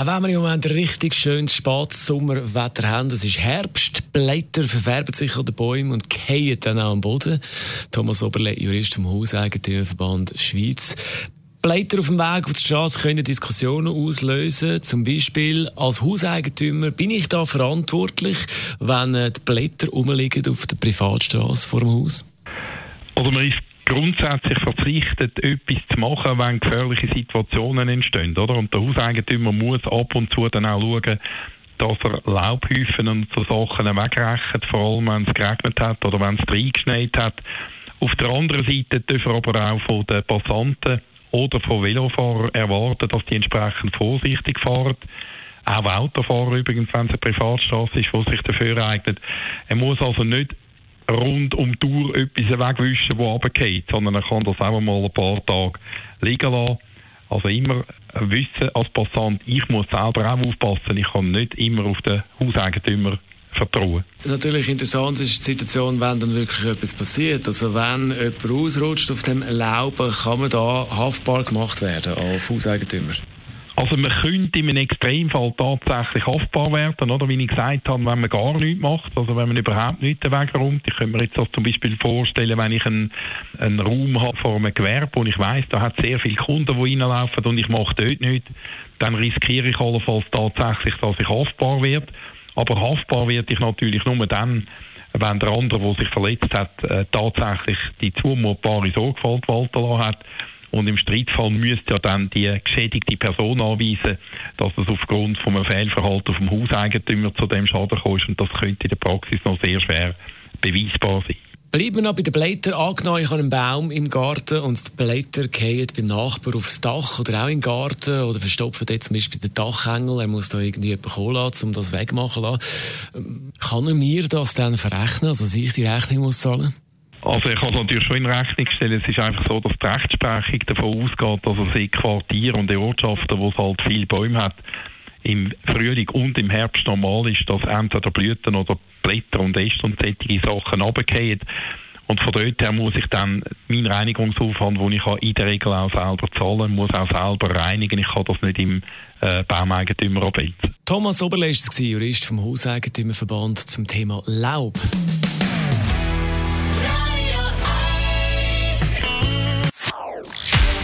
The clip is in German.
Auch wenn wir im Moment richtig schönes Spatsommerwetter haben, es ist Herbst, die Blätter verfärben sich an den Bäumen und fallen dann auch am Boden. Thomas Oberle, Jurist vom Hauseigentümerverband Schweiz. Blätter auf dem Weg auf der Straße können Diskussionen auslösen. Zum Beispiel als Hauseigentümer bin ich da verantwortlich, wenn äh, die Blätter rumliegen auf der Privatstraße vor dem Haus? Also man ist grundsätzlich verpflichtet, etwas zu machen, wenn gefährliche Situationen entstehen. Oder? Und der Hauseigentümer muss ab und zu dann auch schauen, dass er Laubhäufen und so Sachen wegrechnet, vor allem wenn es geregnet hat oder wenn es reingeschneit hat. Auf der anderen Seite dürfen wir aber auch von den Passanten oder von Velofahrern erwarten, dass die entsprechend vorsichtig fahren. Auch Autofahrer übrigens, wenn es eine Privatstraße ist, die sich dafür eignet. Er muss also nicht rund um die Tour etwas wegwischen, das runtergeht, sondern er kann das auch mal ein paar Tage liegen lassen. Also immer wissen als Passant, ich muss selber auch aufpassen, ich kann nicht immer auf den Hauseigentümer vertrauen. Natürlich interessant ist die Situation, wenn dann wirklich etwas passiert. Also wenn jemand ausrutscht auf dem Laub, kann man da haftbar gemacht werden als Hauseigentümer? Also man könnte einem Extremfall tatsächlich haftbar werden, oder wie ich gesagt habe, wenn man gar nichts macht, also wenn man überhaupt nichts wegräumt. Ich könnte mir jetzt das zum Beispiel vorstellen, wenn ich einen, einen Raum habe vor einem Gewerbe und ich weiß, da hat sehr viele Kunden, die reinlaufen und ich mache dort nichts, dann riskiere ich allenfalls tatsächlich, dass ich haftbar werde. Aber haftbar werde ich natürlich nur dann, wenn der andere, der sich verletzt hat, äh, tatsächlich die zumutbare Sorgfalt walten lassen hat. Und im Streitfall müsste ja dann die geschädigte Person anweisen, dass es aufgrund von einem Fehlverhalten vom Hauseigentümer zu dem Schaden kommt. Und das könnte in der Praxis noch sehr schwer beweisbar sein. Bleiben wir noch bei den Blättern. Angenommen, ich habe einen Baum im Garten und die Blätter fallen beim Nachbar aufs Dach oder auch im Garten oder verstopfen jetzt zum Beispiel den Dachhängel. Er muss da irgendwie jemanden kommen um das wegmachen zu lassen. Kann er mir das dann verrechnen, also dass ich die Rechnung muss zahlen also ich kann es natürlich schon in Rechnung stellen. Es ist einfach so, dass die Rechtsprechung davon ausgeht, dass es in Quartieren und Ortschaften, wo es halt viele Bäume hat, im Frühling und im Herbst normal ist, dass entweder Blüten oder Blätter und Äste und solche Sachen runterfallen. Und von dort her muss ich dann meinen Reinigungsaufwand, den ich in der Regel auch selber zahlen muss, auch selber reinigen. Ich kann das nicht im äh, Baumeigentümer. Thomas Oberle war Jurist vom Hauseigentümerverband zum Thema Laub.